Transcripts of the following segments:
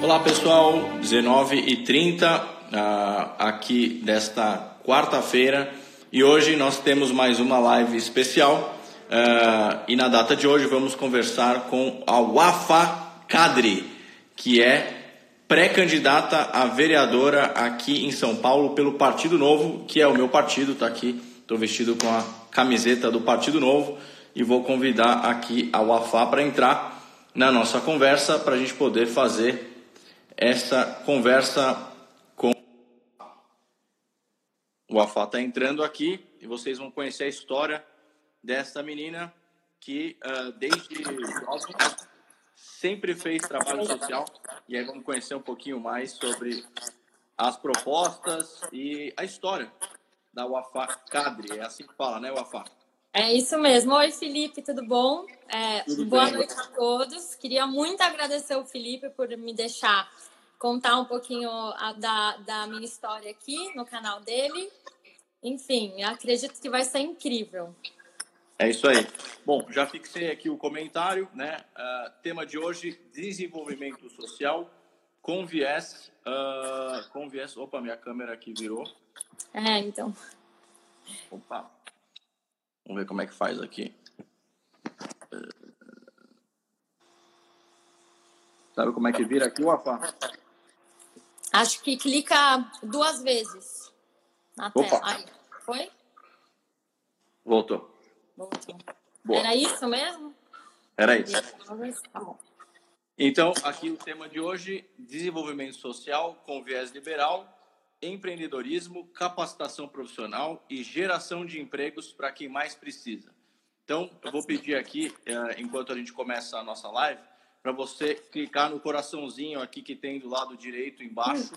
Olá pessoal, 19h30 uh, aqui desta quarta-feira. E hoje nós temos mais uma live especial. Uh, e na data de hoje vamos conversar com a Wafa Kadri, que é pré-candidata a vereadora aqui em São Paulo pelo Partido Novo, que é o meu partido, está aqui, estou vestido com a camiseta do Partido Novo e vou convidar aqui a Wafa para entrar na nossa conversa para a gente poder fazer essa conversa com o Afá está entrando aqui e vocês vão conhecer a história dessa menina que uh, desde sempre fez trabalho social e aí vamos conhecer um pouquinho mais sobre as propostas e a história da Wafá Cadre. É assim que fala, né, Wafá? É isso mesmo. Oi, Felipe, tudo bom? É, tudo boa bem, noite a todos. Queria muito agradecer o Felipe por me deixar contar um pouquinho a, da, da minha história aqui no canal dele. Enfim, acredito que vai ser incrível. É isso aí. Bom, já fixei aqui o comentário, né? Uh, tema de hoje: desenvolvimento social com viés. Uh, com viés. Opa, minha câmera aqui virou. É, então. Opa. Vamos ver como é que faz aqui. Sabe como é que vira aqui, Wafa? Acho que clica duas vezes na Opa. tela. Aí, foi? Voltou. Voltou. Boa. Era isso mesmo? Era isso. Tá então, aqui o tema de hoje: desenvolvimento social com viés liberal, empreendedorismo, capacitação profissional e geração de empregos para quem mais precisa. Então, eu vou pedir aqui, eh, enquanto a gente começa a nossa live, para você clicar no coraçãozinho aqui que tem do lado direito embaixo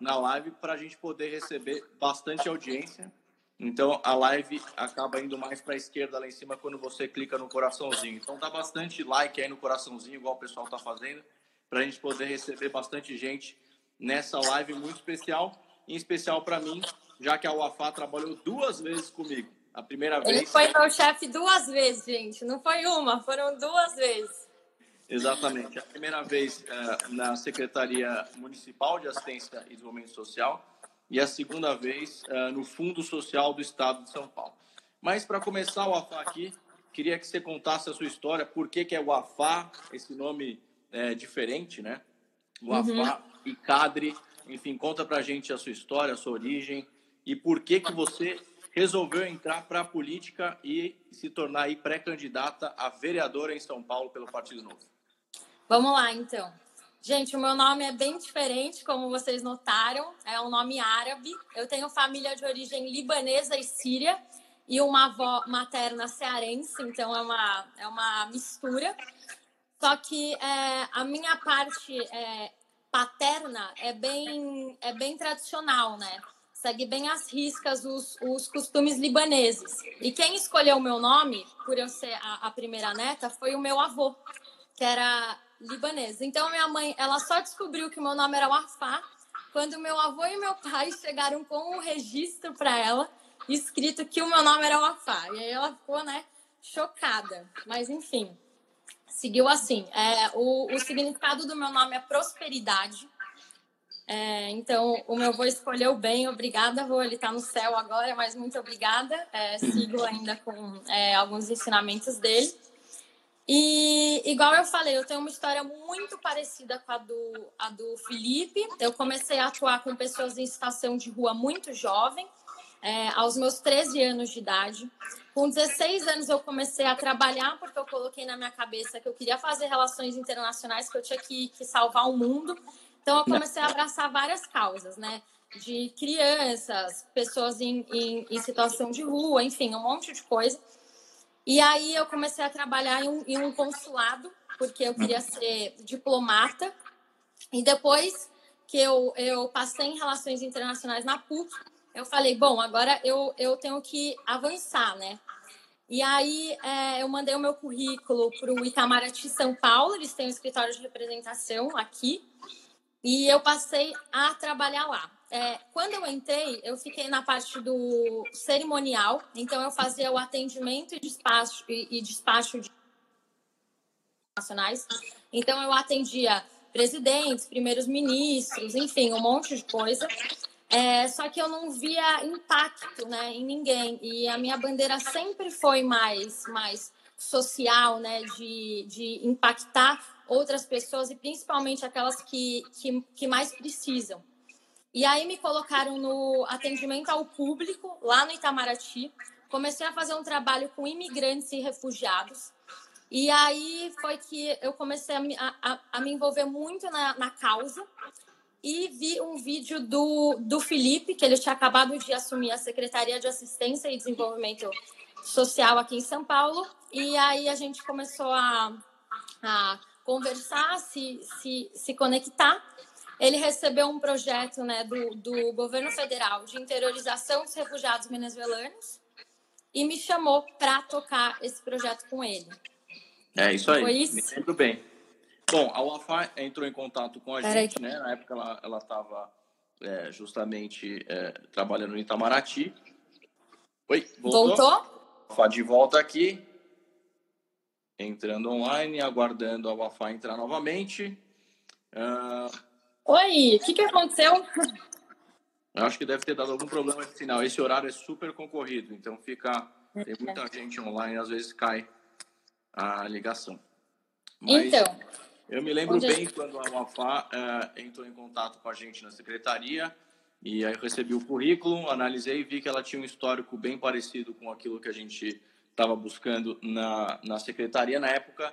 na live para a gente poder receber bastante audiência. Então a live acaba indo mais para a esquerda lá em cima quando você clica no coraçãozinho. Então dá bastante like aí no coraçãozinho, igual o pessoal está fazendo, para a gente poder receber bastante gente nessa live muito especial, em especial para mim, já que a UAFA trabalhou duas vezes comigo. A primeira vez. Ele foi meu chefe duas vezes, gente. Não foi uma, foram duas vezes. Exatamente. A primeira vez uh, na Secretaria Municipal de Assistência e Desenvolvimento Social e a segunda vez uh, no Fundo Social do Estado de São Paulo. Mas para começar o AFA aqui, queria que você contasse a sua história, por que, que é o AFA, esse nome é, diferente, né? O AFA uhum. e Cadre, enfim, conta para a gente a sua história, a sua origem e por que que você resolveu entrar para a política e se tornar pré-candidata a vereadora em São Paulo pelo Partido Novo. Vamos lá, então. Gente, o meu nome é bem diferente, como vocês notaram. É um nome árabe. Eu tenho família de origem libanesa e síria e uma avó materna cearense, então é uma, é uma mistura. Só que é, a minha parte é, paterna é bem, é bem tradicional, né? Segue bem as riscas, os, os costumes libaneses. E quem escolheu o meu nome, por eu ser a, a primeira neta, foi o meu avô, que era libanesa. Então, minha mãe, ela só descobriu que o meu nome era Wafá quando meu avô e meu pai chegaram com um registro para ela, escrito que o meu nome era Wafá. E aí ela ficou, né, chocada. Mas, enfim, seguiu assim. É, o, o significado do meu nome é prosperidade. É, então, o meu avô escolheu bem, obrigada, avô. Ele está no céu agora, mas muito obrigada. É, sigo ainda com é, alguns ensinamentos dele. E, igual eu falei, eu tenho uma história muito parecida com a do, a do Felipe. Eu comecei a atuar com pessoas em situação de rua muito jovem, é, aos meus 13 anos de idade. Com 16 anos, eu comecei a trabalhar, porque eu coloquei na minha cabeça que eu queria fazer relações internacionais, que eu tinha que, que salvar o mundo. Então, eu comecei a abraçar várias causas, né? De crianças, pessoas em, em, em situação de rua, enfim, um monte de coisa. E aí eu comecei a trabalhar em um, em um consulado, porque eu queria ser diplomata. E depois que eu, eu passei em Relações Internacionais na PUC, eu falei, bom, agora eu, eu tenho que avançar, né? E aí é, eu mandei o meu currículo para o Itamaraty São Paulo, eles têm um escritório de representação aqui, e eu passei a trabalhar lá. É, quando eu entrei, eu fiquei na parte do cerimonial, então eu fazia o atendimento e despacho, e, e despacho de nacionais. Então eu atendia presidentes, primeiros ministros, enfim, um monte de coisa. É, só que eu não via impacto né, em ninguém. E a minha bandeira sempre foi mais, mais social, né, de, de impactar outras pessoas e principalmente aquelas que, que, que mais precisam. E aí me colocaram no atendimento ao público, lá no Itamaraty. Comecei a fazer um trabalho com imigrantes e refugiados. E aí foi que eu comecei a, a, a me envolver muito na, na causa e vi um vídeo do, do Felipe, que ele tinha acabado de assumir a Secretaria de Assistência e Desenvolvimento Social aqui em São Paulo. E aí a gente começou a, a conversar, se, se, se conectar. Ele recebeu um projeto né, do, do governo federal de interiorização dos refugiados venezuelanos e me chamou para tocar esse projeto com ele. É isso aí. Foi isso? Me lembro bem. Bom, a Wafa entrou em contato com a gente, né? Na época ela estava é, justamente é, trabalhando no Itamaraty. Oi, voltou? Voltou? Wafa de volta aqui. Entrando online, aguardando a Wafa entrar novamente. Uh... Oi, o que, que aconteceu? Eu acho que deve ter dado algum problema de sinal. Esse horário é super concorrido, então fica. Tem muita gente online, às vezes cai a ligação. Mas, então, eu me lembro bem quando a Wafá uh, entrou em contato com a gente na secretaria e aí eu recebi o currículo, analisei e vi que ela tinha um histórico bem parecido com aquilo que a gente estava buscando na, na secretaria. Na época,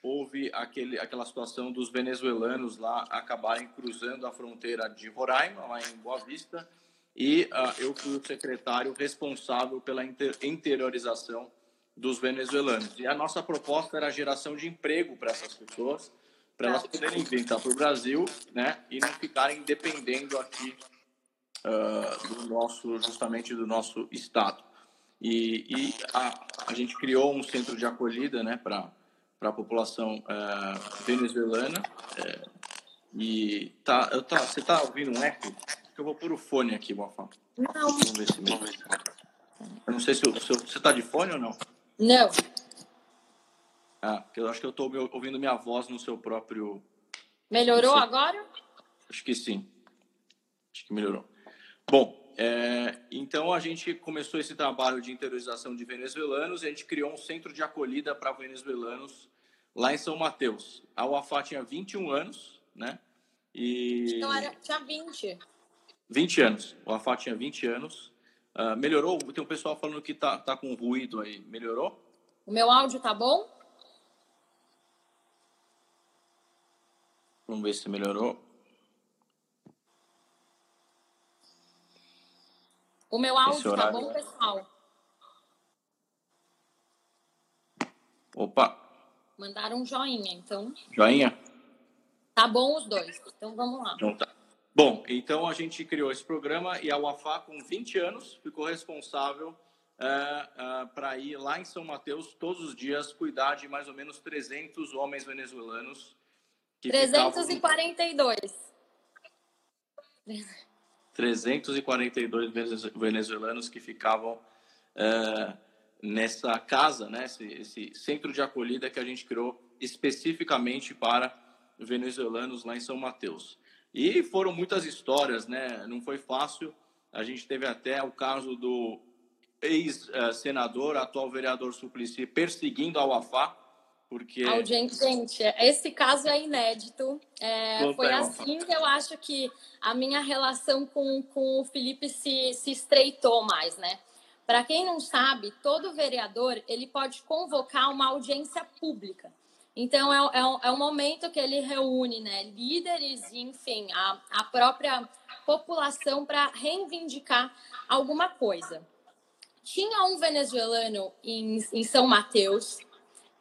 houve aquele, aquela situação dos venezuelanos lá acabarem cruzando a fronteira de Roraima, lá em Boa Vista, e uh, eu fui o secretário responsável pela inter, interiorização dos venezuelanos. E a nossa proposta era a geração de emprego para essas pessoas, para elas poderem vir para o Brasil, né, e não ficarem dependendo aqui uh, do nosso, justamente do nosso estado. E, e a, a, gente criou um centro de acolhida, né, para a população uh, venezuelana. Uh, e tá, eu tá, você tá ouvindo um eco? Eu vou pôr o fone aqui, Boafá. Não. Vamos ver se me... Eu não sei se, eu, se eu, você tá de fone ou não. Não. Ah, eu acho que eu estou ouvindo minha voz no seu próprio. Melhorou seu... agora? Acho que sim. Acho que melhorou. Bom, é, então a gente começou esse trabalho de interiorização de venezuelanos e a gente criou um centro de acolhida para venezuelanos lá em São Mateus. A UAFA tinha 21 anos, né? E... Então era, tinha 20. 20 anos. O UAFA tinha 20 anos. Uh, melhorou? Tem um pessoal falando que tá, tá com ruído aí. Melhorou? O meu áudio tá bom? Vamos ver se melhorou. O meu áudio tá bom, pessoal? Opa! Mandaram um joinha, então. Joinha? Tá bom os dois. Então vamos lá. Então tá. Bom, então a gente criou esse programa e a UAFA, com 20 anos, ficou responsável uh, uh, para ir lá em São Mateus todos os dias cuidar de mais ou menos 300 homens venezuelanos. Que 342. Ficavam... 342 venezuelanos que ficavam uh, nessa casa, né, esse, esse centro de acolhida que a gente criou especificamente para venezuelanos lá em São Mateus. E foram muitas histórias, né? Não foi fácil. A gente teve até o caso do ex-senador, atual vereador Suplicy, perseguindo a UAFA, porque... Gente, gente, esse caso é inédito. É, foi assim que eu acho que a minha relação com, com o Felipe se, se estreitou mais, né? Para quem não sabe, todo vereador ele pode convocar uma audiência pública. Então, é, é, é um momento que ele reúne né, líderes e, enfim, a, a própria população para reivindicar alguma coisa. Tinha um venezuelano em, em São Mateus,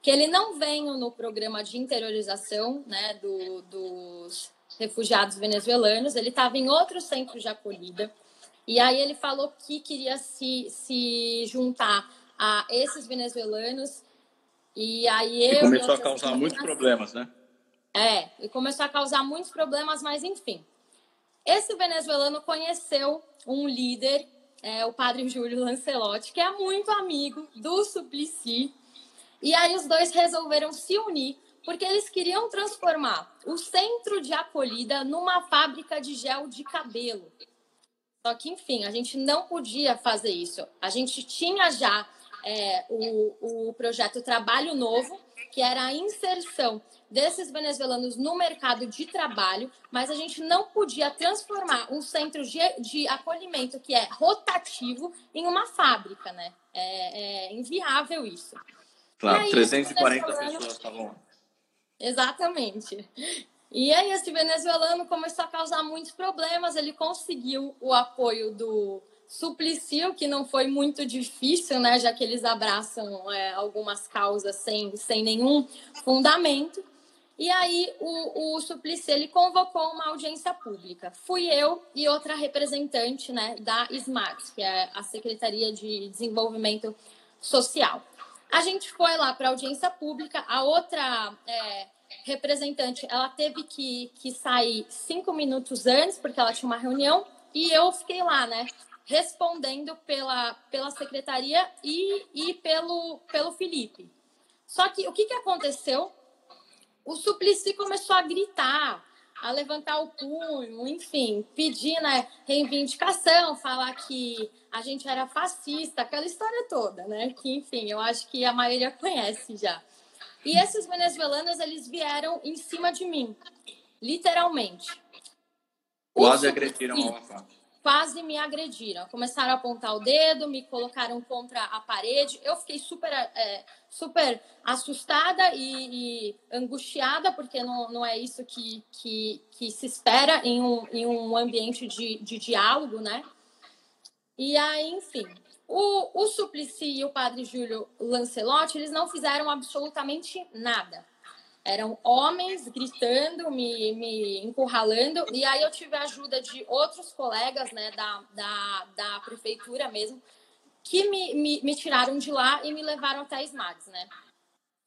que ele não veio no programa de interiorização né, do, dos refugiados venezuelanos, ele estava em outro centro de acolhida. E aí ele falou que queria se, se juntar a esses venezuelanos e aí eu. E começou a causar muitos problemas, né? É, e começou a causar muitos problemas, mas enfim. Esse venezuelano conheceu um líder, é, o padre Júlio Lancelotti, que é muito amigo do Suplicy. E aí os dois resolveram se unir porque eles queriam transformar o centro de acolhida numa fábrica de gel de cabelo. Só que, enfim, a gente não podia fazer isso. A gente tinha já é, o, o projeto Trabalho Novo, que era a inserção desses venezuelanos no mercado de trabalho, mas a gente não podia transformar um centro de, de acolhimento que é rotativo em uma fábrica, né? É, é inviável isso. Claro, aí, 340 pessoas estavam lá. Exatamente. E aí esse venezuelano começou a causar muitos problemas, ele conseguiu o apoio do Suplicy, que não foi muito difícil, né, já que eles abraçam é, algumas causas sem, sem nenhum fundamento. E aí o, o Suplicy ele convocou uma audiência pública. Fui eu e outra representante né, da SMART, que é a Secretaria de Desenvolvimento Social. A gente foi lá para audiência pública, a outra é, representante ela teve que, que sair cinco minutos antes, porque ela tinha uma reunião, e eu fiquei lá, né? Respondendo pela, pela secretaria e, e pelo, pelo Felipe. Só que o que, que aconteceu? o Suplicy começou a gritar, a levantar o punho, enfim, pedir né, reivindicação, falar que a gente era fascista, aquela história toda, né? Que, enfim, eu acho que a maioria conhece já. E esses venezuelanos, eles vieram em cima de mim, literalmente. Quase agrediram a quase me agrediram. Começaram a apontar o dedo, me colocaram contra a parede. Eu fiquei super, é, super assustada e, e, angustiada, porque não, não é isso que, que, que se espera em um, em um ambiente de, de diálogo, né? E aí, enfim, o, o Suplicy e o padre Júlio Lancelotti, eles não fizeram absolutamente nada eram homens gritando, me, me encurralando, e aí eu tive a ajuda de outros colegas né, da, da, da prefeitura mesmo, que me, me, me tiraram de lá e me levaram até a SMADS, né?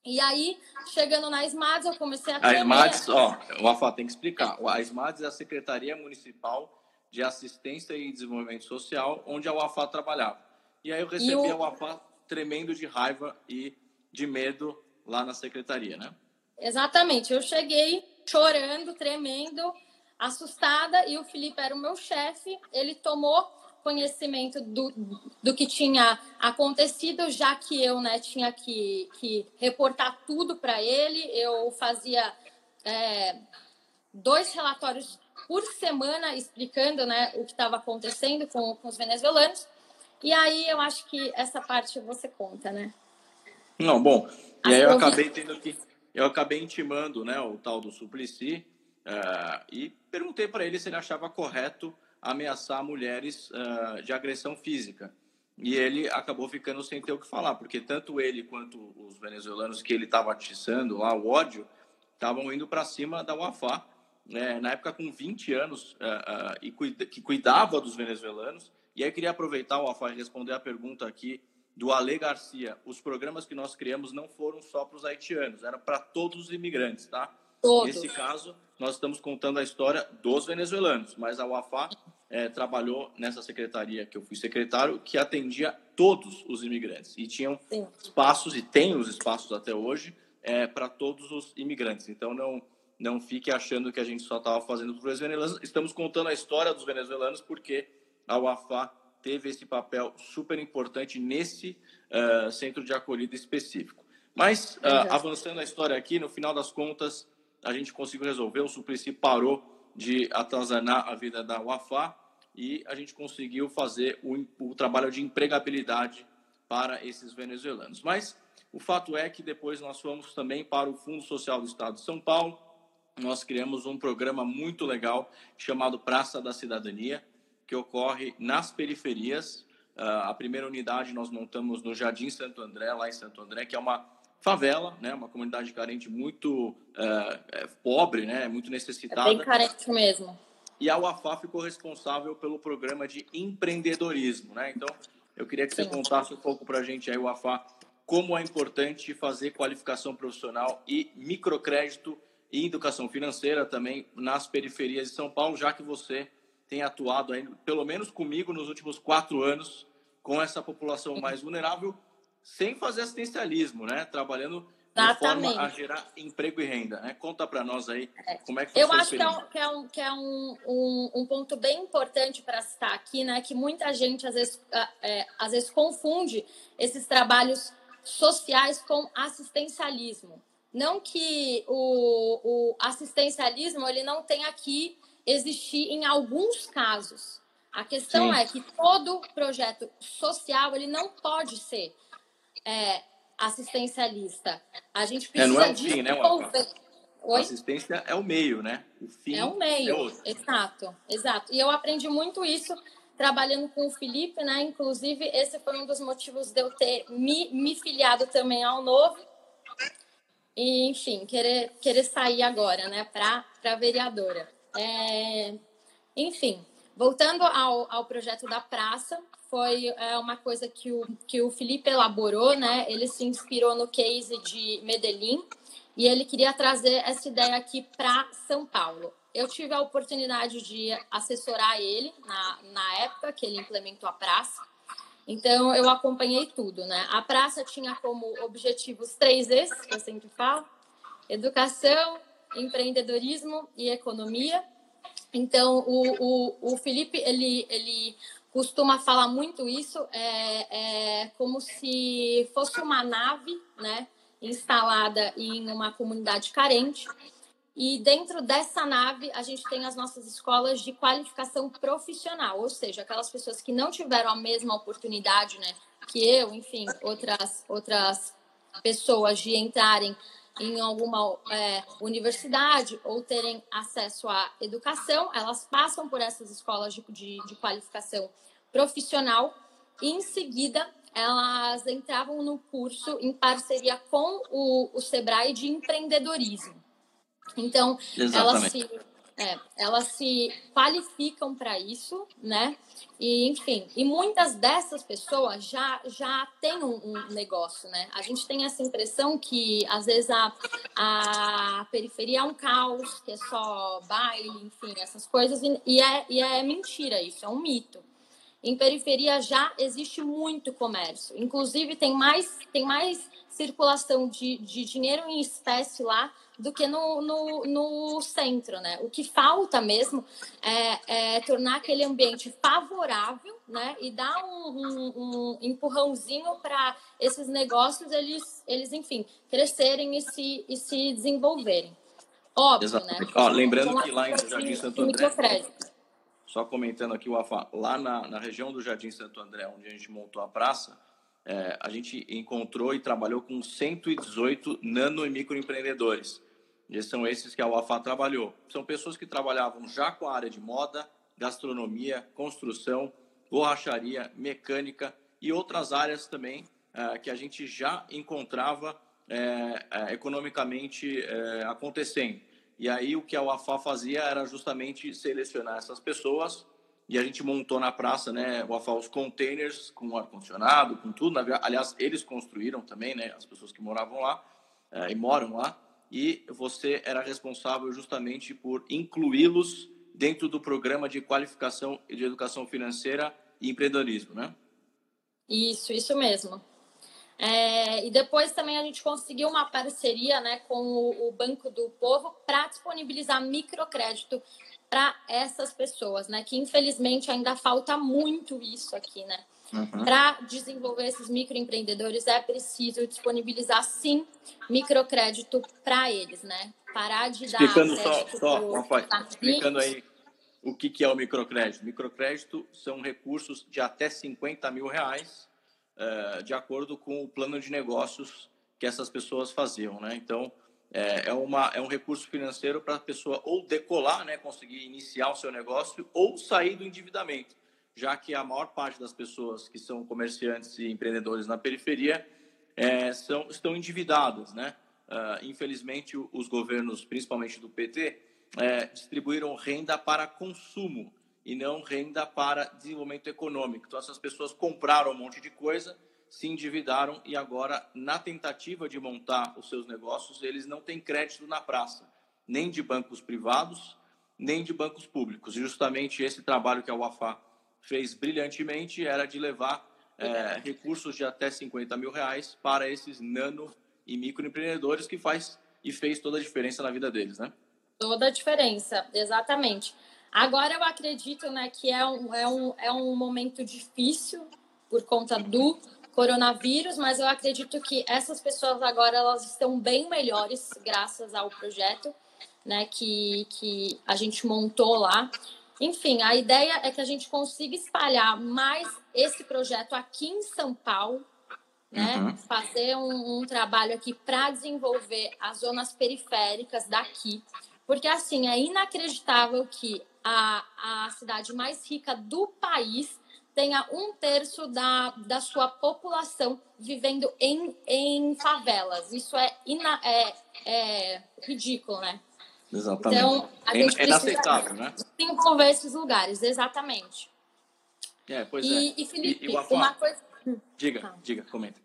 E aí, chegando na SMADS, eu comecei a... A SMADS, ó, o Afá tem que explicar. A SMADS é a Secretaria Municipal de Assistência e Desenvolvimento Social, onde a UAFA trabalhava. E aí eu recebi o... a UAFA tremendo de raiva e de medo lá na secretaria, né? Exatamente. Eu cheguei chorando, tremendo, assustada, e o Felipe era o meu chefe. Ele tomou conhecimento do, do que tinha acontecido, já que eu né, tinha que, que reportar tudo para ele. Eu fazia é, dois relatórios por semana explicando né, o que estava acontecendo com, com os venezuelanos. E aí eu acho que essa parte você conta, né? Não, bom. E aí eu acabei tendo que eu acabei intimando né, o tal do Suplicy uh, e perguntei para ele se ele achava correto ameaçar mulheres uh, de agressão física. E ele acabou ficando sem ter o que falar, porque tanto ele quanto os venezuelanos que ele estava atiçando lá, o ódio, estavam indo para cima da UAFA, né, na época com 20 anos, uh, e cuida, que cuidava dos venezuelanos. E aí queria aproveitar o UAFA e responder a pergunta aqui do Ale Garcia, os programas que nós criamos não foram só para os haitianos, era para todos os imigrantes, tá? Todos. Nesse caso, nós estamos contando a história dos venezuelanos, mas a UAFA é, trabalhou nessa secretaria que eu fui secretário, que atendia todos os imigrantes e tinham Sim. espaços e tem os espaços até hoje é, para todos os imigrantes. Então não não fique achando que a gente só estava fazendo para os venezuelanos. Estamos contando a história dos venezuelanos porque a UAFA teve esse papel super importante nesse uh, centro de acolhida específico. Mas, uh, avançando a história aqui, no final das contas, a gente conseguiu resolver, o Suplicy parou de atazanar a vida da UAFA e a gente conseguiu fazer o, o trabalho de empregabilidade para esses venezuelanos. Mas o fato é que depois nós fomos também para o Fundo Social do Estado de São Paulo, nós criamos um programa muito legal chamado Praça da Cidadania, que ocorre nas periferias. Uh, a primeira unidade nós montamos no Jardim Santo André, lá em Santo André, que é uma favela, né, uma comunidade carente muito uh, pobre, né, muito necessitada. É bem carente mesmo. E a UAFA ficou responsável pelo programa de empreendedorismo, né? Então, eu queria que Sim. você contasse um pouco para a gente aí, UAFA, como é importante fazer qualificação profissional e microcrédito e educação financeira também nas periferias de São Paulo, já que você tem atuado aí, pelo menos comigo, nos últimos quatro anos, com essa população mais vulnerável, sem fazer assistencialismo, né? Trabalhando Exatamente. de forma a gerar emprego e renda. Né? Conta para nós aí é. como é que Eu acho que é, um, que é, um, que é um, um, um ponto bem importante para citar aqui, né? Que muita gente às vezes, é, às vezes confunde esses trabalhos sociais com assistencialismo. Não que o, o assistencialismo ele não tenha que existir em alguns casos. A questão Sim. é que todo projeto social ele não pode ser é, assistencialista. A gente precisa é, não é o fim, né, Oi? Assistência é o meio, né? O fim é o meio. É exato, exato. E eu aprendi muito isso trabalhando com o Felipe, né? Inclusive, esse foi um dos motivos de eu ter me, me filiado também ao novo. E, enfim, querer, querer sair agora, né, para vereadora. É, enfim, voltando ao, ao projeto da praça, foi é, uma coisa que o, que o Felipe elaborou, né? Ele se inspirou no case de Medellín e ele queria trazer essa ideia aqui para São Paulo. Eu tive a oportunidade de assessorar ele na, na época que ele implementou a praça. Então, eu acompanhei tudo, né? A praça tinha como objetivos três Es, que eu sempre falo: educação, empreendedorismo e economia. Então, o, o, o Felipe, ele, ele costuma falar muito isso, é, é como se fosse uma nave, né, instalada em uma comunidade carente. E dentro dessa nave, a gente tem as nossas escolas de qualificação profissional, ou seja, aquelas pessoas que não tiveram a mesma oportunidade, né, que eu, enfim, outras outras pessoas de entrarem em alguma é, universidade ou terem acesso à educação, elas passam por essas escolas de, de, de qualificação profissional e, em seguida, elas entravam no curso em parceria com o, o Sebrae de empreendedorismo. Então, elas se, é, elas se qualificam para isso, né? E, enfim, e muitas dessas pessoas já, já têm um, um, negócio, né? A gente tem essa impressão que, às vezes, a, a periferia é um caos, que é só baile, enfim, essas coisas, e, e, é, e é mentira isso, é um mito. Em periferia já existe muito comércio. Inclusive, tem mais, tem mais circulação de, de dinheiro em espécie lá do que no, no, no, centro, né? O que falta mesmo é, é tornar aquele ambiente favorável, né? E dar um, um, um empurrãozinho para esses negócios, eles, eles, enfim, crescerem e se, e se desenvolverem. Óbvio, Exatamente. né? Ó, lembrando que lá em Jardim Santo André, só comentando aqui, o Afa, lá na, na região do Jardim Santo André, onde a gente montou a praça, é, a gente encontrou e trabalhou com 118 nano e microempreendedores. E são esses que a UAFA trabalhou. São pessoas que trabalhavam já com a área de moda, gastronomia, construção, borracharia, mecânica e outras áreas também é, que a gente já encontrava é economicamente é, acontecendo. E aí o que a UAFA fazia era justamente selecionar essas pessoas e a gente montou na praça, né, o UAFA, os containers com ar-condicionado, com tudo. Aliás, eles construíram também, né, as pessoas que moravam lá e moram lá. E você era responsável justamente por incluí-los dentro do programa de qualificação e de educação financeira e empreendedorismo, né? Isso, isso mesmo. É, e depois também a gente conseguiu uma parceria né, com o, o Banco do Povo para disponibilizar microcrédito para essas pessoas, né? Que infelizmente ainda falta muito isso aqui, né? Uhum. Para desenvolver esses microempreendedores é preciso disponibilizar sim microcrédito para eles, né? Parar de dar explicando só, só explicando aí o que, que é o microcrédito. Microcrédito são recursos de até 50 mil reais eh, de acordo com o plano de negócios que essas pessoas faziam, né? Então, é, é, uma, é um recurso financeiro para a pessoa ou decolar, né, conseguir iniciar o seu negócio, ou sair do endividamento, já que a maior parte das pessoas que são comerciantes e empreendedores na periferia é, são, estão endividadas, né? Uh, infelizmente, os governos, principalmente do PT, é, distribuíram renda para consumo e não renda para desenvolvimento econômico. Então, essas pessoas compraram um monte de coisa, se endividaram e agora, na tentativa de montar os seus negócios, eles não têm crédito na praça, nem de bancos privados, nem de bancos públicos. E justamente esse trabalho que a UAFA fez brilhantemente era de levar é, recursos de até 50 mil reais para esses nano e microempreendedores que faz e fez toda a diferença na vida deles, né? Toda a diferença, exatamente. Agora eu acredito né, que é um, é, um, é um momento difícil por conta do coronavírus, mas eu acredito que essas pessoas agora elas estão bem melhores graças ao projeto né, que, que a gente montou lá. Enfim, a ideia é que a gente consiga espalhar mais esse projeto aqui em São Paulo, né? Uhum. Fazer um, um, trabalho aqui para desenvolver as zonas periféricas daqui. Porque, assim, é inacreditável que a, a cidade mais rica do país tenha um terço da, da sua população vivendo em, em favelas. Isso é, ina, é, é ridículo, né? Exatamente. Então, a é, gente é inaceitável, né? Desenvolver esses lugares, exatamente. É, pois e, é. E, Felipe, e, e uma coisa... Diga, tá. diga, comenta.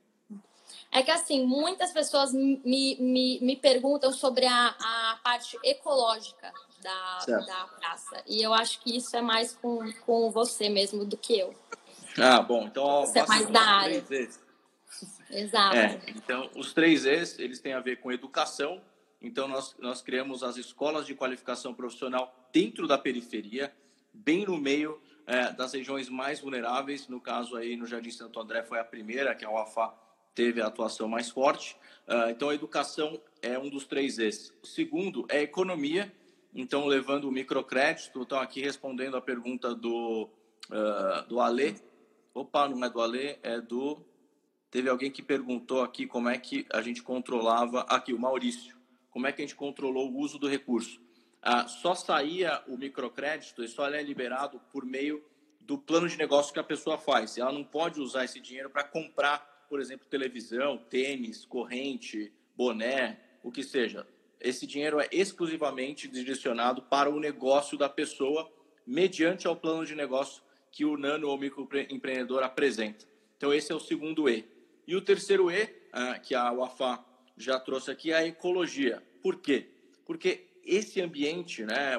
É que, assim, muitas pessoas me, me, me perguntam sobre a, a parte ecológica da, da praça. E eu acho que isso é mais com, com você mesmo do que eu. Ah, bom. Então, você é mais da área. Exato. É, então, os três E's, eles têm a ver com educação, então, nós, nós criamos as escolas de qualificação profissional dentro da periferia, bem no meio é, das regiões mais vulneráveis. No caso, aí no Jardim Santo André foi a primeira, que a UAFA teve a atuação mais forte. Uh, então, a educação é um dos três E's. O segundo é a economia, então, levando o microcrédito. Então, aqui respondendo a pergunta do, uh, do Alê. Opa, não é do Alê, é do... Teve alguém que perguntou aqui como é que a gente controlava... Aqui, o Maurício como é que a gente controlou o uso do recurso? Ah, só saía o microcrédito e só é liberado por meio do plano de negócio que a pessoa faz. Ela não pode usar esse dinheiro para comprar, por exemplo, televisão, tênis, corrente, boné, o que seja. Esse dinheiro é exclusivamente direcionado para o negócio da pessoa, mediante ao plano de negócio que o nano ou microempreendedor apresenta. Então, esse é o segundo E. E o terceiro E, ah, que a UAFA já trouxe aqui a ecologia. Por quê? Porque esse ambiente né,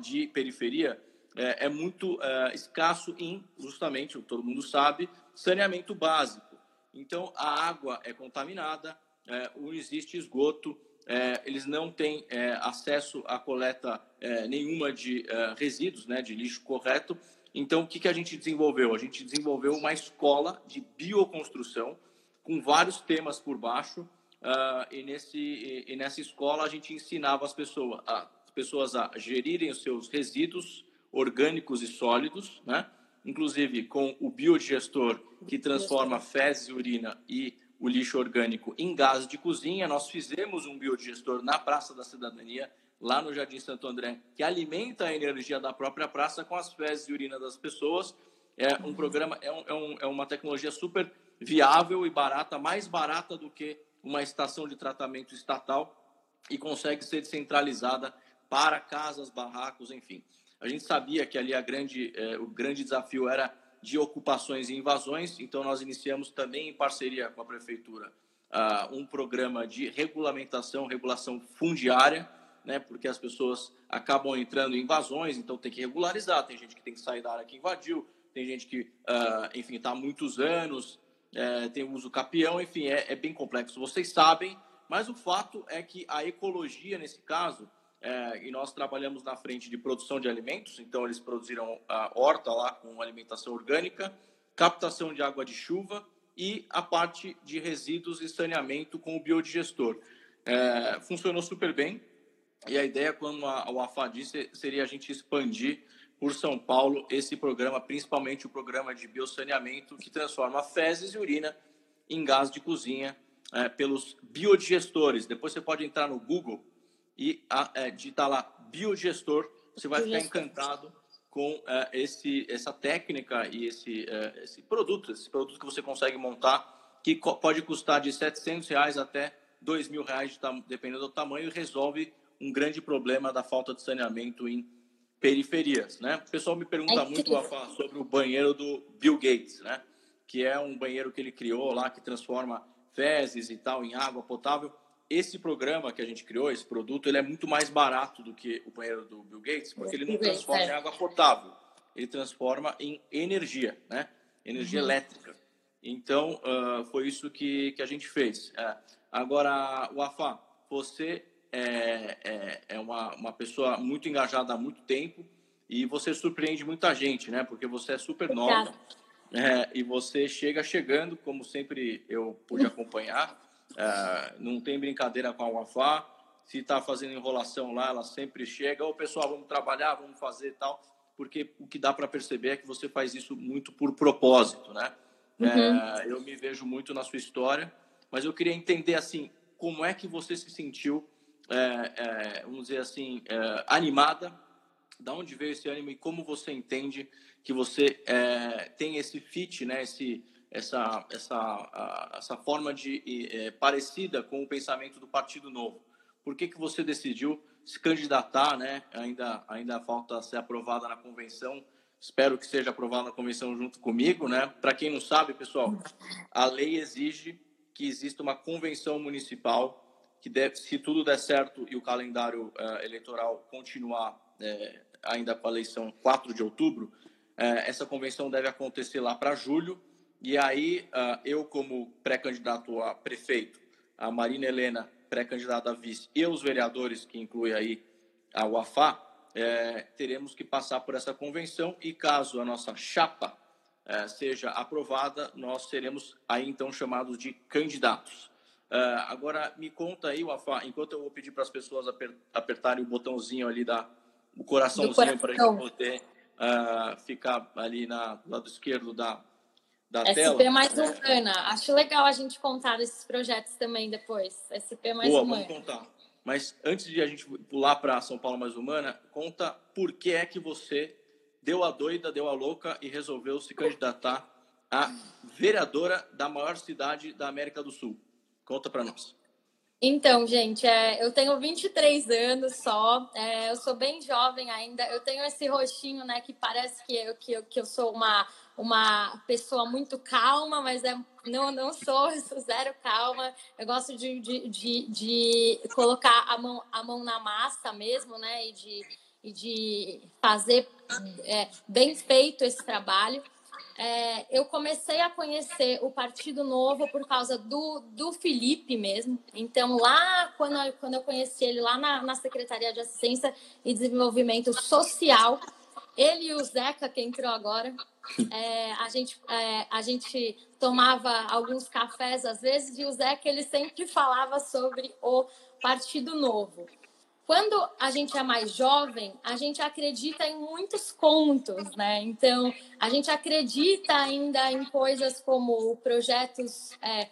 de periferia é, é muito é, escasso em, justamente, todo mundo sabe, saneamento básico. Então, a água é contaminada, é, não existe esgoto, é, eles não têm é, acesso à coleta é, nenhuma de resíduos, né, de lixo correto. Então, o que, que a gente desenvolveu? A gente desenvolveu uma escola de bioconstrução com vários temas por baixo, Uh, e, nesse, e, e, nessa escola a gente ensinava as pessoas, a, as pessoas a gerirem os seus resíduos orgânicos e sólidos, né? inclusive com o biodigestor que transforma fezes urina e o lixo orgânico em gás de cozinha. Nós fizemos um biodigestor na Praça da Cidadania, lá no Jardim Santo André, que alimenta a energia da própria praça com as fezes e urina das pessoas. É um programa, é, um, é, um, é uma tecnologia super viável e barata, mais barata do que uma estação de tratamento estatal e consegue ser descentralizada para casas, barracos, enfim. A gente sabia que ali a grande, eh, o grande desafio era de ocupações e invasões, então nós iniciamos também em parceria com a prefeitura uh, um programa de regulamentação, regulação fundiária, né, porque as pessoas acabam entrando em invasões, então tem que regularizar. Tem gente que tem que sair da área que invadiu, tem gente que, uh, enfim, está há muitos anos, é, tem o uso capião, enfim, é, é, bem complexo. Vocês sabem, mas o fato é que a ecologia, nesse caso, é, e nós trabalhamos na frente de produção de alimentos, então eles produziram a horta lá com alimentação orgânica, captação de água de chuva e a parte de resíduos e saneamento com o biodigestor. É, funcionou super bem e a ideia, como a, o AFA disse, seria a gente expandir por São Paulo esse programa, principalmente o programa de biossaneamento, que transforma fezes e urina em gás de cozinha é, pelos biodigestores. Depois você pode entrar no Google e é, digitar lá biodigestor, você vai ficar encantado com é, esse, essa técnica e esse, é, esse produto, esse produto que você consegue montar, que pode custar de 700 reais até 2 mil reais, dependendo do tamanho, e resolve um grande problema da falta de saneamento em periferias, né? O pessoal me pergunta é muito sobre o banheiro do Bill Gates, né? Que é um banheiro que ele criou lá que transforma fezes e tal em água potável. Esse programa que a gente criou, esse produto, ele é muito mais barato do que o banheiro do Bill Gates, porque ele não transforma em é. água potável, ele transforma em energia, né? Energia uhum. elétrica. Então, uh, foi isso que, que a gente fez. Uh, Agora, o Afá, você é, é, é uma, uma pessoa muito engajada há muito tempo e você surpreende muita gente, né? Porque você é super nova. É, e você chega chegando, como sempre eu pude acompanhar. É, não tem brincadeira com a Wafá. Se está fazendo enrolação lá, ela sempre chega. Ô, pessoal, vamos trabalhar, vamos fazer tal. Porque o que dá para perceber é que você faz isso muito por propósito, né? Uhum. É, eu me vejo muito na sua história, mas eu queria entender, assim, como é que você se sentiu é, é, vamos dizer assim, é, animada? Da onde veio esse ânimo e como você entende que você é, tem esse fit, né? Esse, essa, essa, a, essa forma de é, parecida com o pensamento do Partido Novo. Por que, que você decidiu se candidatar, né? Ainda, ainda falta ser aprovada na convenção. Espero que seja aprovada na convenção junto comigo, né? Para quem não sabe, pessoal, a lei exige que exista uma convenção municipal que deve, se tudo der certo e o calendário uh, eleitoral continuar uh, ainda com a eleição 4 de outubro, uh, essa convenção deve acontecer lá para julho. E aí, eu, como pré-candidato a prefeito, a Marina Helena, pré-candidata a vice, e os vereadores, que inclui aí a UAFA, teremos que passar por essa convenção e caso a nossa chapa seja aprovada, nós seremos aí então chamados de candidatos. Uh, agora, me conta aí, Wafá, enquanto eu vou pedir para as pessoas apertarem o botãozinho ali, da, o coraçãozinho para a gente poder uh, ficar ali na, do lado esquerdo da, da SP tela. SP mais humana. Acho legal a gente contar desses projetos também depois. SP mais Boa, humana. vamos contar. Mas antes de a gente pular para São Paulo mais humana, conta por que é que você deu a doida, deu a louca e resolveu se candidatar a vereadora da maior cidade da América do Sul. Conta para nós. Então, gente, é, eu tenho 23 anos só, é, eu sou bem jovem ainda, eu tenho esse rostinho, né, que parece que eu, que eu, que eu sou uma, uma pessoa muito calma, mas é, não, não sou, eu sou zero calma, eu gosto de, de, de, de colocar a mão, a mão na massa mesmo, né, e de, e de fazer é, bem feito esse trabalho é, eu comecei a conhecer o Partido Novo por causa do, do Felipe mesmo. Então, lá, quando eu, quando eu conheci ele, lá na, na Secretaria de Assistência e Desenvolvimento Social, ele e o Zeca, que entrou agora, é, a, gente, é, a gente tomava alguns cafés às vezes, e o Zeca ele sempre falava sobre o Partido Novo. Quando a gente é mais jovem, a gente acredita em muitos contos, né? Então, a gente acredita ainda em coisas como projetos é,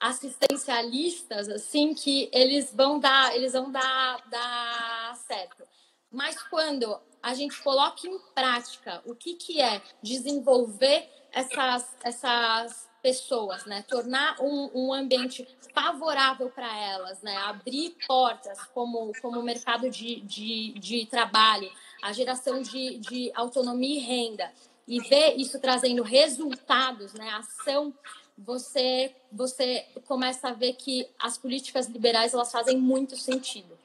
assistencialistas, assim, que eles vão dar, eles vão dar, dar certo. Mas quando a gente coloca em prática o que, que é desenvolver essas, essas pessoas, né? Tornar um, um ambiente favorável para elas, né? Abrir portas como, como mercado de, de, de trabalho, a geração de, de autonomia e renda, e ver isso trazendo resultados, né? Ação, você, você começa a ver que as políticas liberais elas fazem muito sentido.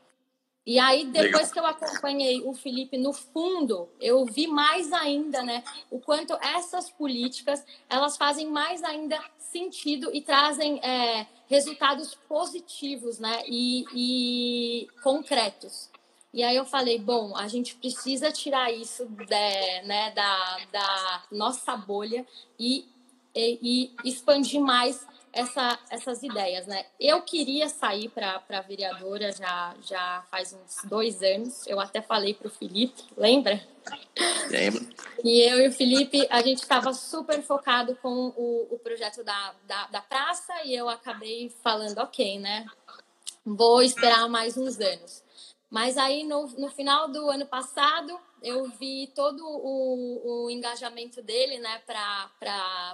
E aí, depois Legal. que eu acompanhei o Felipe no fundo, eu vi mais ainda, né, o quanto essas políticas elas fazem mais ainda sentido e trazem é, resultados positivos, né, e, e, concretos. E aí eu falei, bom, a gente precisa tirar isso de, né, da, da nossa bolha e, e, e expandir mais essa, essas ideias, né? Eu queria sair para vereadora já, já faz uns dois anos. Eu até falei para o Felipe, lembra? Lembro. E eu e o Felipe, a gente estava super focado com o, o projeto da, da, da praça e eu acabei falando, ok, né? Vou esperar mais uns anos. Mas aí, no, no final do ano passado, eu vi todo o, o engajamento dele, né, para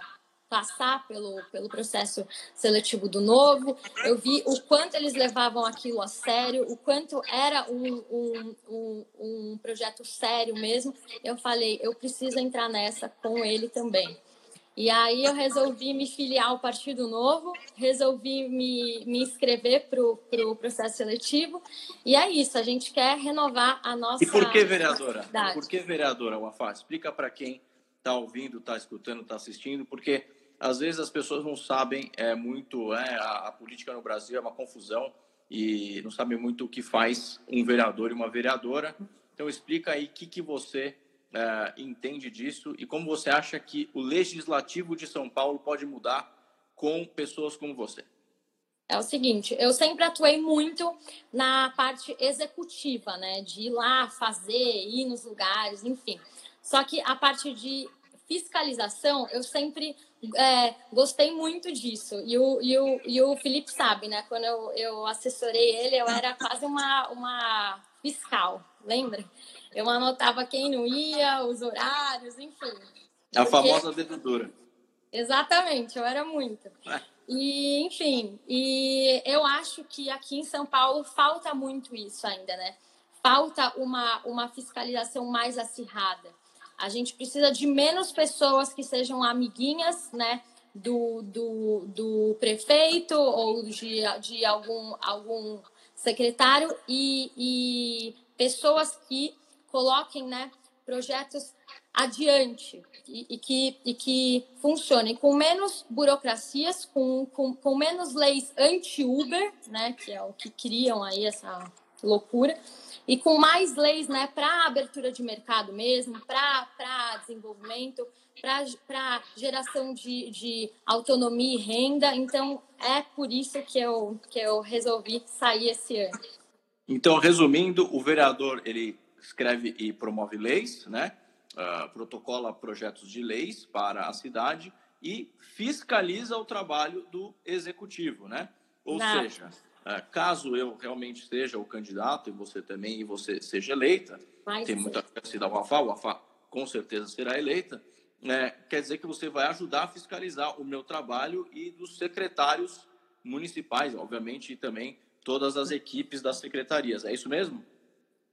passar pelo, pelo processo seletivo do novo, eu vi o quanto eles levavam aquilo a sério, o quanto era um, um, um, um projeto sério mesmo. Eu falei, eu preciso entrar nessa com ele também. E aí eu resolvi me filiar ao Partido Novo, resolvi me, me inscrever para o pro processo seletivo. E é isso, a gente quer renovar a nossa. E por que, vereadora? Por que, vereadora, Wafá? Explica para quem está ouvindo, está escutando, está assistindo, porque às vezes as pessoas não sabem é, muito, é, a, a, política no Brasil é uma confusão e não sabem muito o que faz um vereador e uma vereadora. Então explica aí o que, que você é, entende disso e como você acha que o legislativo de São Paulo pode mudar com pessoas como você. É o seguinte, eu sempre atuei muito na parte executiva, né? De ir lá fazer, ir nos lugares, enfim. Só que a parte de fiscalização, eu sempre é, gostei muito disso. E o, e, o, e o Felipe sabe, né? Quando eu, eu assessorei ele, eu era quase uma, uma fiscal, lembra? Eu anotava quem não ia, os horários, enfim. A porque... famosa dedudura. Exatamente, eu era muito. É. E, enfim, e eu acho que aqui em São Paulo falta muito isso ainda, né? Falta uma, uma fiscalização mais acirrada. A gente precisa de menos pessoas que sejam amiguinhas, né? Do, do, do prefeito ou de, de algum, algum secretário e, e pessoas que coloquem né, projetos adiante e, e, que, e que funcionem com menos burocracias, com, com, com menos leis anti-Uber, né, que é o que criam aí essa loucura, e com mais leis né, para abertura de mercado mesmo, para desenvolvimento, para geração de, de autonomia e renda. Então, é por isso que eu, que eu resolvi sair esse ano. Então, resumindo, o vereador ele escreve e promove leis, né? Uh, protocola projetos de leis para a cidade e fiscaliza o trabalho do executivo, né? Ou seja, caso eu realmente seja o candidato e você também e você seja eleita, Mas tem muita chance da UAFA, o UAFA com certeza será eleita, né? quer dizer que você vai ajudar a fiscalizar o meu trabalho e dos secretários municipais, obviamente, e também todas as equipes das secretarias. É isso mesmo?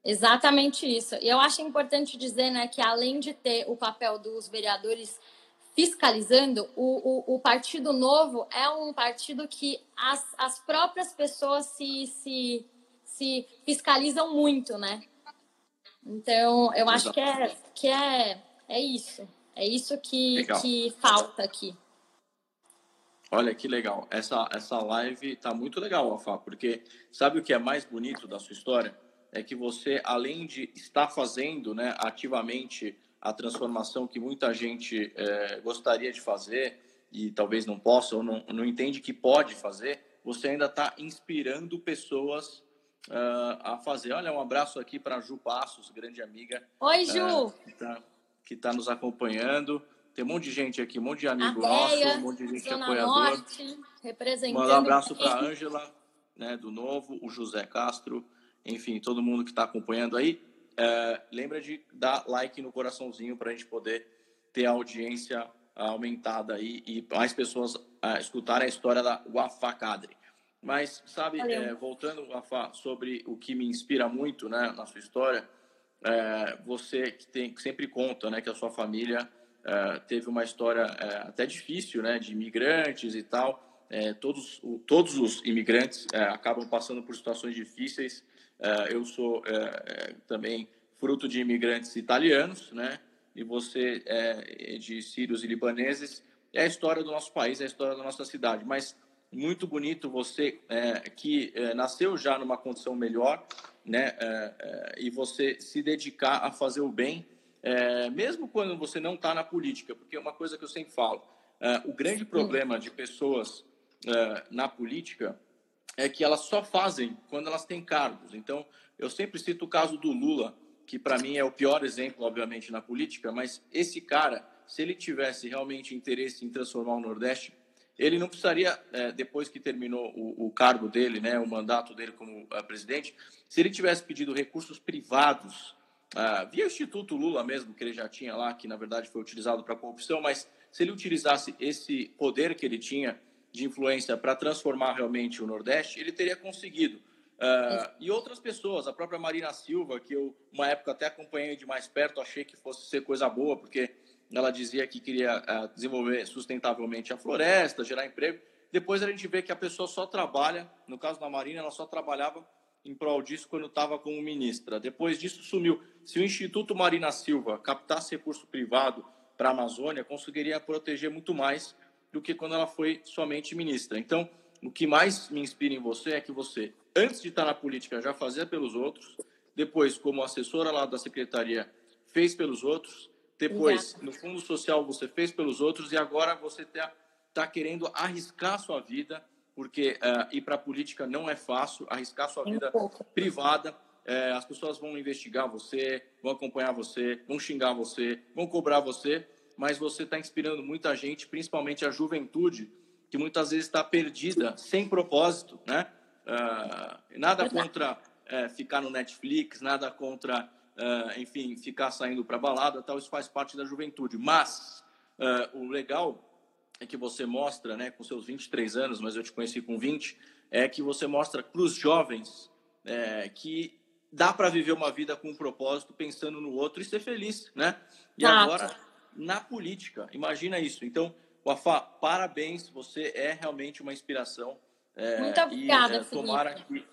Exatamente isso. E eu acho importante dizer né, que, além de ter o papel dos vereadores fiscalizando, o, o, o Partido Novo é um partido que as, as próprias pessoas se, se, se fiscalizam muito, né? Então, eu acho que é, que é, é isso. É isso que, que falta aqui. Olha que legal. Essa, essa live tá muito legal, Alfa, porque sabe o que é mais bonito da sua história? é que você, além de estar fazendo né, ativamente a transformação que muita gente é, gostaria de fazer e talvez não possa ou não, não entende que pode fazer, você ainda está inspirando pessoas uh, a fazer. Olha, um abraço aqui para Ju Passos, grande amiga. Oi, Ju! Uh, que está tá nos acompanhando. Tem um monte de gente aqui, um monte de amigo nosso, um monte de gente Zona apoiador. Norte, representando. Um abraço para a Ângela, né, do Novo, o José Castro, enfim, todo mundo que está acompanhando aí, é, lembra de dar like no coraçãozinho para a gente poder ter a audiência aumentada aí e mais pessoas uh, escutarem a história da Wafa Kadri. Mas, sabe, é, voltando, Wafa, sobre o que me inspira muito né, na sua história, é, você que, tem, que sempre conta né, que a sua família é, teve uma história até difícil, né, de imigrantes e tal. É, todos, o, todos os imigrantes acabam passando por situações difíceis é, eu sou é, é, também fruto de imigrantes italianos, né? E você é de sírios e libaneses. É a história do nosso país, é a história da nossa cidade. Mas muito bonito você é, que é, nasceu já numa condição melhor, né? É, é, e você se dedicar a fazer o bem, mesmo quando você não está na política, porque é uma coisa que eu sempre falo. o grande problema de pessoas na política é que elas só fazem quando elas têm cargos. Então, eu sempre cito o caso do Lula, que para mim é o pior exemplo, obviamente, na política, mas esse cara, se ele tivesse realmente interesse em transformar o Nordeste, ele não precisaria, é, depois que terminou o, cargo dele, né, o mandato dele como uh, presidente, se ele tivesse pedido recursos privados, uh, via o Instituto Lula mesmo, que ele já tinha lá, que na verdade foi utilizado para corrupção, mas se ele utilizasse esse poder que ele tinha de influência para transformar realmente o Nordeste, ele teria conseguido. Uh, e outras pessoas, a própria Marina Silva, que eu, uma época, até acompanhei de mais perto, achei que fosse ser coisa boa, porque ela dizia que queria uh, desenvolver sustentavelmente a floresta, gerar emprego. Depois a gente vê que a pessoa só trabalha, no caso da Marina, ela só trabalhava em prol disso quando estava como ministra. Depois disso sumiu. Se o Instituto Marina Silva captasse recurso privado para a Amazônia, conseguiria proteger muito mais do que quando ela foi somente ministra. Então, o que mais me inspira em você é que você, antes de estar na política, já fazia pelos outros, depois, como assessora lá da secretaria, fez pelos outros, depois, Obrigada. no Fundo Social, você fez pelos outros e agora você está tá querendo arriscar sua vida, porque uh, ir para a política não é fácil, arriscar sua vida um privada. É, as pessoas vão investigar você, vão acompanhar você, vão xingar você, vão cobrar você, mas você está inspirando muita gente, principalmente a juventude, que muitas vezes está perdida, sem propósito, né? Uh, nada contra uh, ficar no Netflix, nada contra, uh, enfim, ficar saindo para balada, tal. Isso faz parte da juventude. Mas o legal é que você mostra, né, com seus 23 anos, mas eu te conheci com 20, é que você mostra para os jovens é, que dá para viver uma vida com um propósito, pensando no outro e ser feliz, né? E agora na política, imagina isso. Então Wafá, parabéns, você é realmente uma inspiração. É, Muito obrigada, e, é, tomara que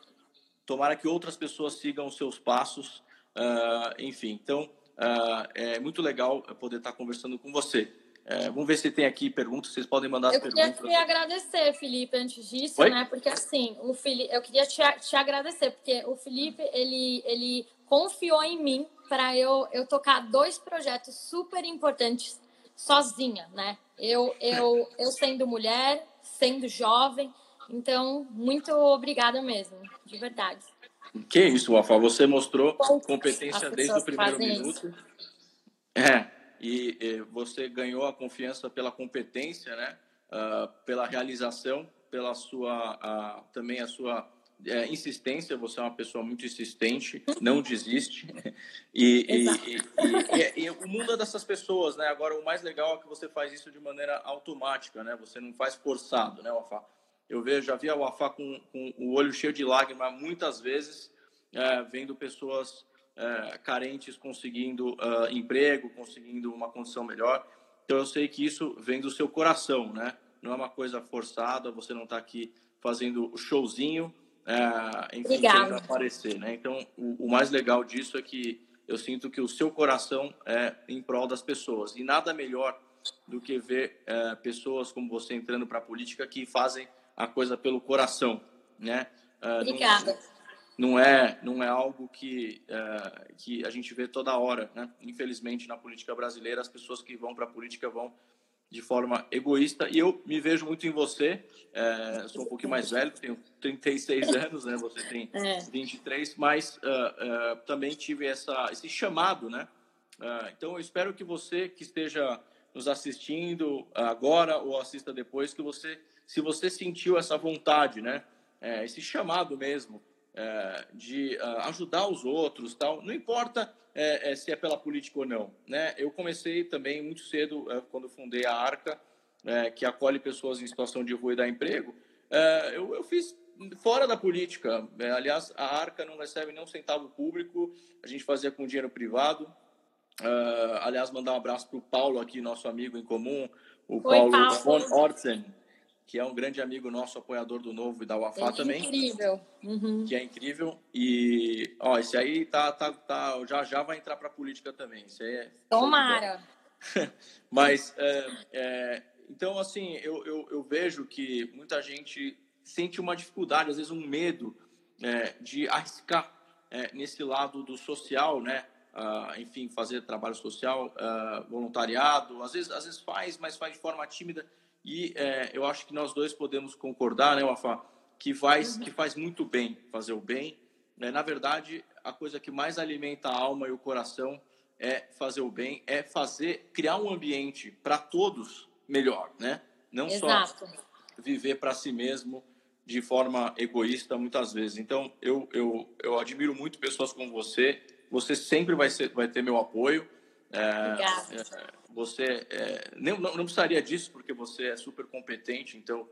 Tomara que outras pessoas sigam os seus passos. Uh, enfim, então uh, é muito legal poder estar conversando com você. É, vamos ver se tem aqui perguntas, vocês podem mandar as eu perguntas. Eu queria agradecer, Felipe, antes disso, Oi? né? Porque assim, o Felipe, eu queria te, te agradecer, porque o Felipe, ele, ele confiou em mim para eu, eu tocar dois projetos super importantes sozinha, né? Eu, eu, eu sendo mulher, sendo jovem, então muito obrigada mesmo, de verdade. Que isso, Wafa, você mostrou competência desde o primeiro minuto. Isso. É, e, e, você ganhou a confiança pela competência, né? Uh, pela realização, pela sua uh, também a sua é, insistência, você é uma pessoa muito insistente, não desiste. E, e, e, e, o mundo é dessas pessoas, né? Agora, o mais legal é que você faz isso de maneira automática, né? Você não faz forçado, né, Wafá? Eu vejo, já vi a Wafá com, com o olho cheio de lágrimas muitas vezes, é, vendo pessoas é, carentes conseguindo uh, emprego, conseguindo uma condição melhor. Então, eu sei que isso vem do seu coração, né? Não é uma coisa forçada, você não está aqui fazendo o showzinho, é, enfim, Obrigada. aparecer, né? Então, o, o, mais legal disso é que eu sinto que o seu coração é em prol das pessoas e nada melhor do que ver é, pessoas como você entrando para a política que fazem a coisa pelo coração, né? É, Obrigada. Não, não, é não é algo que é, que a gente vê toda hora, né? Infelizmente na política brasileira as pessoas que vão para a política vão de forma egoísta. E eu me vejo muito em você. É, sou um pouquinho mais velho, tenho 36 anos, né? Você tem é. 23, mas uh, uh, também tive essa, esse chamado, né? Uh, então, eu espero que você que esteja nos assistindo agora ou assista depois, que você, se você sentiu essa vontade, né? É, esse chamado mesmo é, de ajudar os outros, tal. Não importa é, é, se é pela política ou não. Né? Eu comecei também muito cedo, é, quando fundei a Arca, é, que acolhe pessoas em situação de rua e dá emprego. É, eu, eu, fiz fora da política. É, aliás, a Arca não recebe nem um centavo público, a gente fazia com dinheiro privado. aliás, mandar um abraço para o Paulo aqui, nosso amigo em comum, o Oi, Paulo, Paulo. von Orten que é um grande amigo nosso, apoiador do Novo e da UAFA é também. Incrível. Uhum. Que é incrível. E, ó, esse aí tá, tá, tá, já já vai entrar para política também. Esse aí é Tomara. Mas, é, é, então, assim, eu, eu, eu, vejo que muita gente sente uma dificuldade, às vezes um medo é, de arriscar é, nesse lado do social, né? Uh, enfim, fazer trabalho social, uh, voluntariado, às vezes, às vezes faz, mas faz de forma tímida. E é, eu acho que nós dois podemos concordar, né, Wafa, que faz, uhum. que faz muito bem fazer o bem. Né? Na verdade, a coisa que mais alimenta a alma e o coração é fazer o bem, é fazer, criar um ambiente para todos melhor, né? Não Exato. só viver para si mesmo de forma egoísta muitas vezes. Então, eu, eu, eu admiro muito pessoas como você. Você sempre vai, ser, vai ter meu apoio. É, Obrigada. É, você é, não, não, precisaria disso, porque você é super competente, então,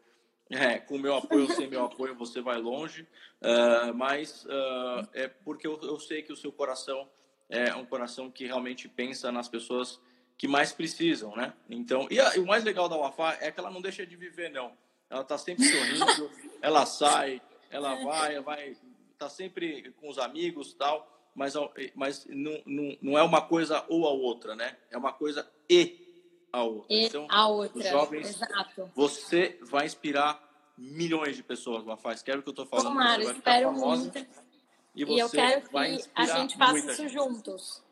é, com meu apoio ou sem meu apoio, você vai longe. Uh, mas uh, é porque eu, eu, sei que o seu coração é um coração que realmente pensa nas pessoas que mais precisam, né? Então, e, a, e o mais legal da Wafá é que ela não deixa de viver, não. Ela está sempre sorrindo, ela sai, ela vai, vai, está sempre com os amigos tal mas, mas não, não, não é uma coisa ou a outra, né? É uma coisa e. a outra. E então, a outra. Os jovens, Exato. você vai inspirar milhões de pessoas, Mafaz. Quero o que eu estou falando. Tomara, espero muito. E, e eu quero que a gente faça isso gente. juntos.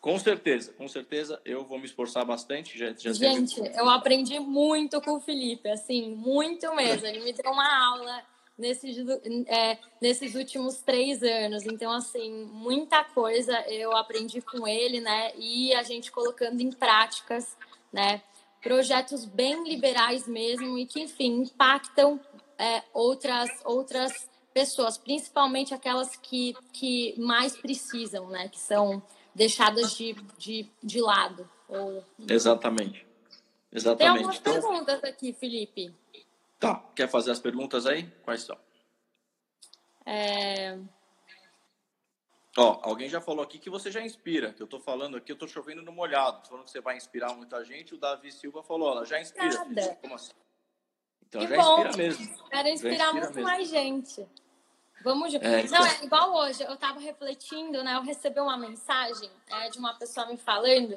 Com certeza, com certeza eu vou me esforçar bastante. Já, já gente, teve... eu aprendi muito com o Felipe, assim, muito mesmo. Ele me deu uma aula nesses, é, nesses últimos três anos. Então, assim, muita coisa eu aprendi com ele, né? E a gente colocando em práticas, né? Projetos bem liberais mesmo e que, enfim, impactam é, outras, outras pessoas, principalmente aquelas que, que mais precisam, né? Que são deixadas de, de, de lado. Ou... Exatamente. Exatamente. Tem algumas então... perguntas aqui, Felipe. Tá. Quer fazer as perguntas aí? Quais são? É... Ó, alguém já falou aqui que você já inspira, que eu tô falando aqui, eu tô chovendo no molhado, tô falando que você vai inspirar muita gente, o Davi Silva falou, ela já inspira. Nada. Como assim? Então que já bom. inspira mesmo. Quero inspirar muito mesmo. mais gente. Vamos é, então... Não, é igual hoje, eu estava refletindo, né? Eu recebi uma mensagem é, de uma pessoa me falando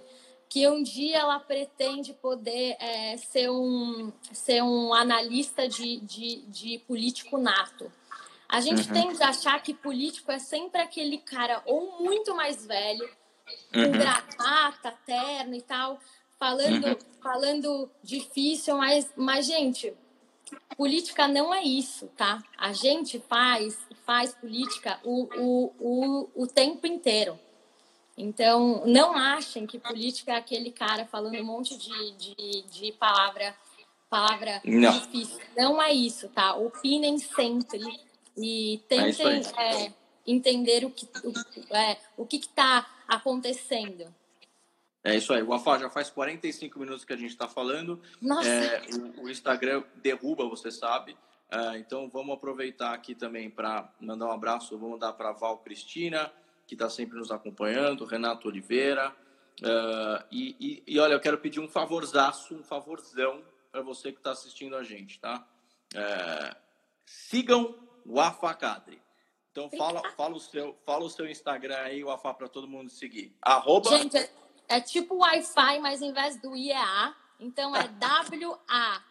que um dia ela pretende poder é, ser, um, ser um analista de, de, de político nato. A gente uhum. tende a achar que político é sempre aquele cara ou muito mais velho, com uhum. gravata, terno e tal, falando, uhum. falando difícil, mas, mas, gente, política não é isso, tá? A gente faz, faz política o, o, o, o tempo inteiro. Então, não achem que política é aquele cara falando um monte de, de, de palavra, palavra não. difícil. Não é isso, tá? Opinem sempre e tentem é é, entender o que o, é, o que está acontecendo. É isso aí. O Afá já faz 45 minutos que a gente está falando. Nossa. É, o, o, Instagram derruba, você sabe. É, então vamos aproveitar aqui também para mandar um abraço. Vamos dar para Val Cristina, que está sempre nos acompanhando, Renato Oliveira. Uh, e, e, e, olha, eu quero pedir um favorzaço, um favorzão para você que está assistindo a gente, tá? Uh, sigam o Afacadre. Então fala, fala, o seu, fala o seu Instagram aí, o Afá, para todo mundo seguir. Arroba... Gente, é, é tipo Wi-Fi, mas em vez do IEA, então é W-A-F-A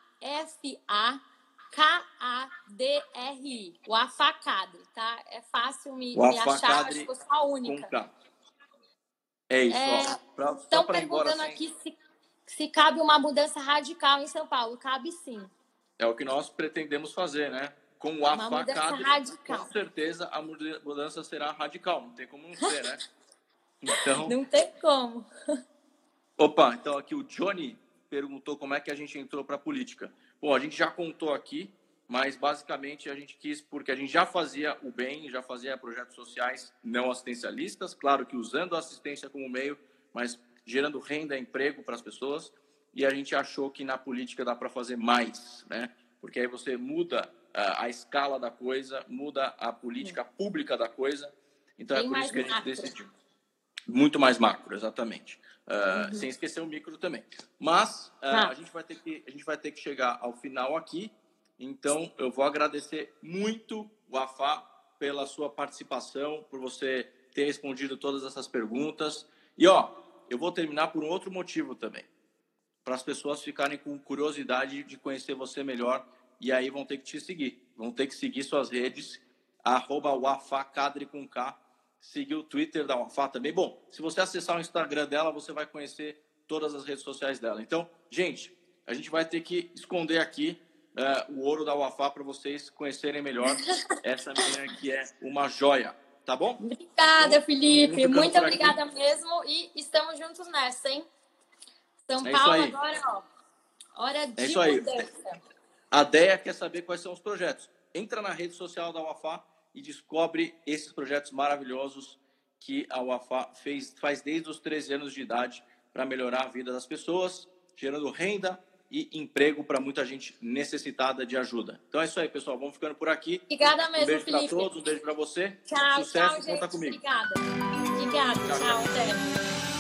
K-A-D-R-I. O Afacadre, tá? É fácil me, me achar, acho que eu sou a única. É isso. É, estão perguntando aqui se, se cabe uma mudança radical em São Paulo. Cabe sim. É o que nós pretendemos fazer, né? Com o Afacadre, com certeza a mudança será radical. Não tem como não ser, né? Então... Não tem como. Opa, então aqui o Johnny perguntou como é que a gente entrou para a política. Bom, a gente já contou aqui, mas basicamente a gente quis, porque a gente já fazia o bem, já fazia projetos sociais não assistencialistas, claro que usando a assistência como meio, mas gerando renda, emprego para as pessoas, e a gente achou que na política dá para fazer mais, né? Porque aí você muda a, a escala da coisa, muda a política pública da coisa, então é Bem é por isso que a gente macro. decidiu. Muito mais macro, exatamente. Uh, uhum. Sem esquecer o micro também. Mas uh, ah. a, gente vai ter que, a gente vai ter que chegar ao final aqui. Então, eu vou agradecer muito o Afá pela sua participação, por você ter respondido todas essas perguntas. E, ó, eu vou terminar por um outro motivo também. Para as pessoas ficarem com curiosidade de conhecer você melhor. E aí vão ter que te seguir. Vão ter que seguir suas redes. Arroba Cadre com K seguir o Twitter da Wafá também. Bom, se você acessar o Instagram dela, você vai conhecer todas as redes sociais dela. Então, gente, a gente vai ter que esconder aqui uh, o ouro da Wafá para vocês conhecerem melhor essa menina que é uma joia. Tá bom? Obrigada, então, Felipe. Muito obrigada aqui. mesmo. E estamos juntos nessa, hein? São é Paulo agora, ó. Hora é de é isso aí. mudança. A Deia quer saber quais são os projetos. Entra na rede social da Wafá e descobre esses projetos maravilhosos que a UAFA fez, faz desde os 13 anos de idade para melhorar a vida das pessoas, gerando renda e emprego para muita gente necessitada de ajuda. Então é isso aí, pessoal. Vamos ficando por aqui. Obrigada mesmo, um beijo para todos, um beijo para você. Tchau, Sucesso, tchau, conta gente. comigo. Obrigada. Obrigada. Tchau, tchau. tchau.